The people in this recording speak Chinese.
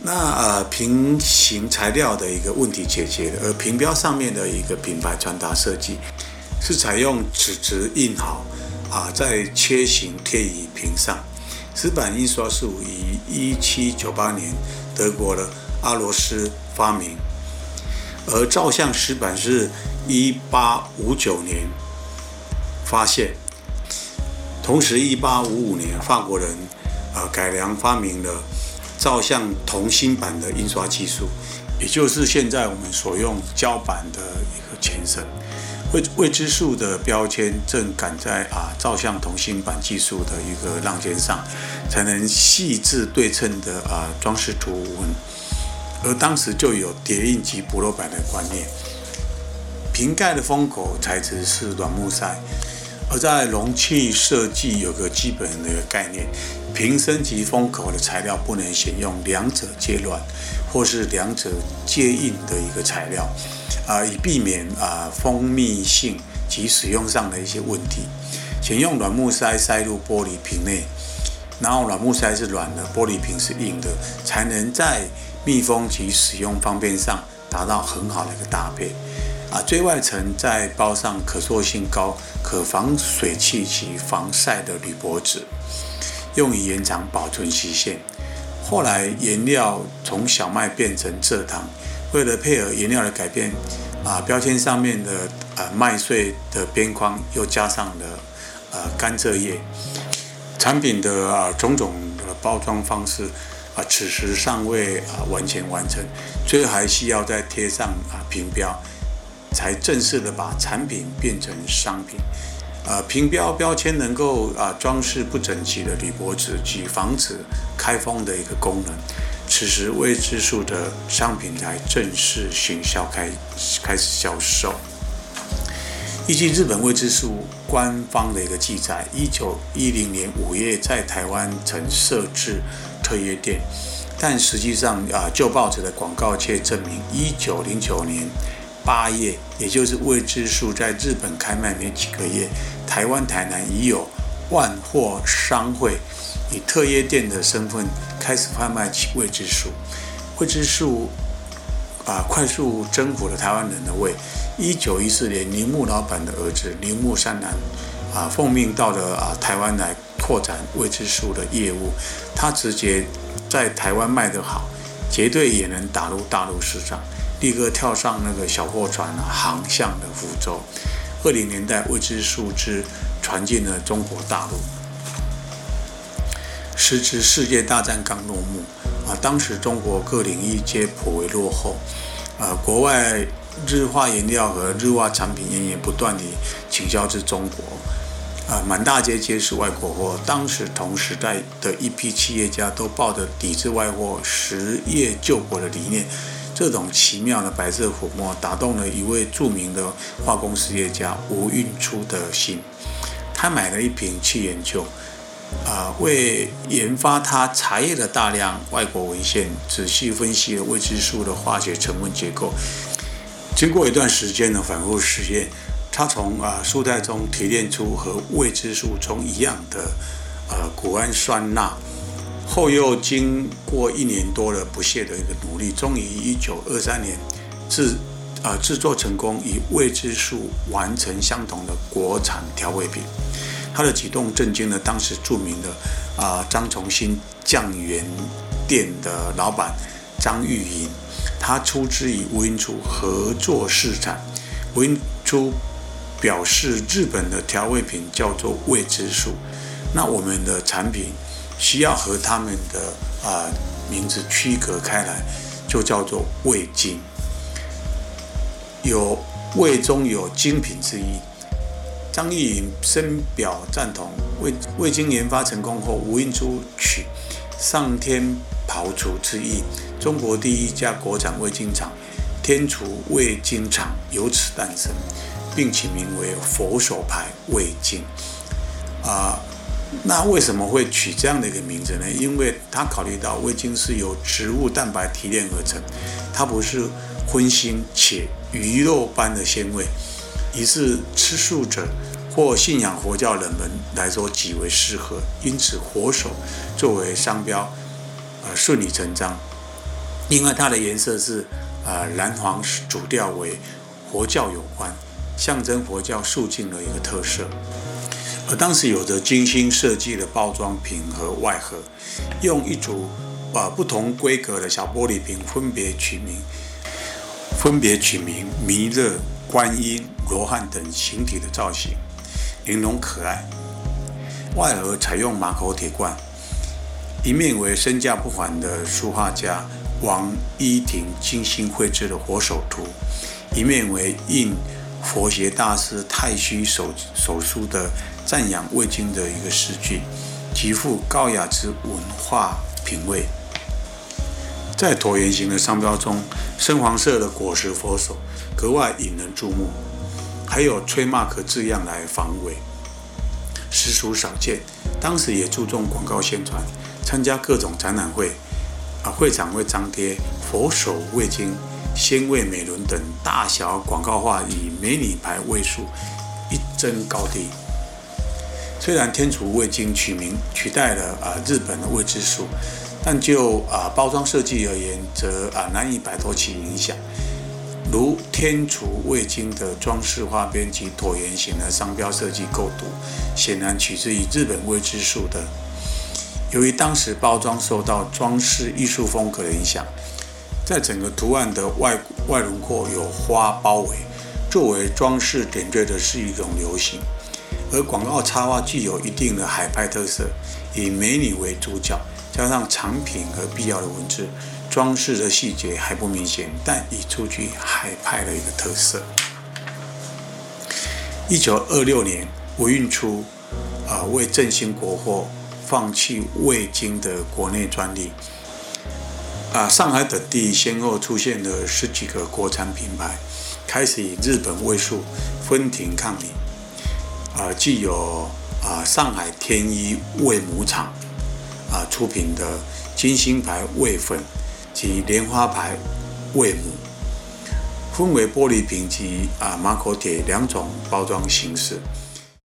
那呃，平行材料的一个问题解决了，而平标上面的一个品牌传达设计是采用纸质印好啊，在切形贴于屏上。石板印刷术于一七九八年德国的阿罗斯发明，而照相石板是一八五九年发现。同时，一八五五年法国人呃改良发明了。照相同心版的印刷技术，也就是现在我们所用胶板的一个前身。未未知数的标签正赶在啊照相同心版技术的一个浪尖上，才能细致对称的啊装饰图文。而当时就有叠印及薄落板的观念。瓶盖的封口材质是软木塞，而在容器设计有个基本的概念。瓶身及封口的材料不能选用两者皆软或是两者皆硬的一个材料，啊，以避免啊封密性及使用上的一些问题。请用软木塞塞入玻璃瓶内，然后软木塞是软的，玻璃瓶是硬的，才能在密封及使用方便上达到很好的一个搭配。啊，最外层再包上可塑性高、可防水汽及防晒的铝箔纸。用于延长保存期限。后来颜料从小麦变成蔗糖，为了配合颜料的改变，啊，标签上面的呃麦穗的边框又加上了呃甘蔗叶。产品的啊种种的包装方式啊，此时尚未啊完全完成，最后还需要再贴上啊瓶标，才正式的把产品变成商品。呃，瓶标标签能够啊装饰不整齐的铝箔纸及防止开封的一个功能。此时未知数的商品才正式行销开开始销售。依据日本未知数官方的一个记载，一九一零年五月在台湾曾设置特约店，但实际上啊旧报纸的广告却证明一九零九年。八月，也就是未知数在日本开卖没几个月，台湾台南已有万货商会以特约店的身份开始贩卖起未知数。未知数啊，快速征服了台湾人的胃。一九一四年，铃木老板的儿子铃木三男啊，奉命到了啊台湾来拓展未知数的业务。他直接在台湾卖得好，绝对也能打入大陆市场。立刻跳上那个小货船，航向了福州。二零年代，未知数之传进了中国大陆。时值世界大战刚落幕啊，当时中国各领域皆颇为落后啊，国外日化颜料和日化产品源源不断地倾销至中国啊，满大街皆是外国货。当时同时代的一批企业家都抱着抵制外货、实业救国的理念。这种奇妙的白色粉末打动了一位著名的化工实业家吴运初的心，他买了一瓶去研究，啊，为研发他茶叶的大量外国文献，仔细分析了未知数的化学成分结构。经过一段时间的反复实验，他从啊树袋中提炼出和未知数中一样的呃谷氨酸钠。后又经过一年多的不懈的一个努力，终于一九二三年制啊制作成功，以未知数完成相同的国产调味品。他的举动震惊了当时著名的啊张崇新酱园店的老板张玉莹。他出资与吴英初合作试产，吴英初表示日本的调味品叫做未知数，那我们的产品。需要和他们的啊名字区隔开来，就叫做味精。有味中有精品之一。张玉莹深表赞同。味味精研发成功后，吴英初取上天刨除之意，中国第一家国产味精厂——天厨味精厂由此诞生，并起名为佛手牌味精。啊。那为什么会取这样的一个名字呢？因为他考虑到味精是由植物蛋白提炼而成，它不是荤腥且鱼肉般的鲜味，于是吃素者或信仰佛教人们来说极为适合，因此佛手作为商标，呃顺理成章。另外它的颜色是呃蓝黄主调为佛教有关，象征佛教肃静的一个特色。而当时有着精心设计的包装瓶和外盒，用一组啊不同规格的小玻璃瓶分别取名，分别取名弥勒、观音、罗汉等形体的造型，玲珑可爱。外盒采用马口铁罐，一面为身价不凡的书画家王一亭精心绘制的佛手图，一面为印佛学大师太虚手手书的。赞扬味精的一个诗句，极富高雅之文化品味。在椭圆形的商标中，深黄色的果实佛手格外引人注目，还有吹 mark 字样来防伪，实属少见。当时也注重广告宣传，参加各种展览会，啊，会场会张贴佛手味精、鲜味美轮等大小广告画，以美女牌位数一争高低。虽然天竺味精取名取代了啊日本的味之素，但就啊包装设计而言，则啊难以摆脱其影响。如天竺味精的装饰花边及椭圆形的商标设计构图，显然取自于日本味之素的。由于当时包装受到装饰艺术风格的影响，在整个图案的外外轮廓有花包围，作为装饰点缀的是一种流行。而广告插画具有一定的海派特色，以美女为主角，加上产品和必要的文字，装饰的细节还不明显，但已出具海派的一个特色。一九二六年，维运初，啊，为振兴国货，放弃味精的国内专利，啊，上海等地先后出现了十几个国产品牌，开始以日本味素分庭抗礼。呃，既有啊上海天一味母厂啊出品的金星牌味粉及莲花牌味母，分为玻璃瓶及啊马口铁两种包装形式。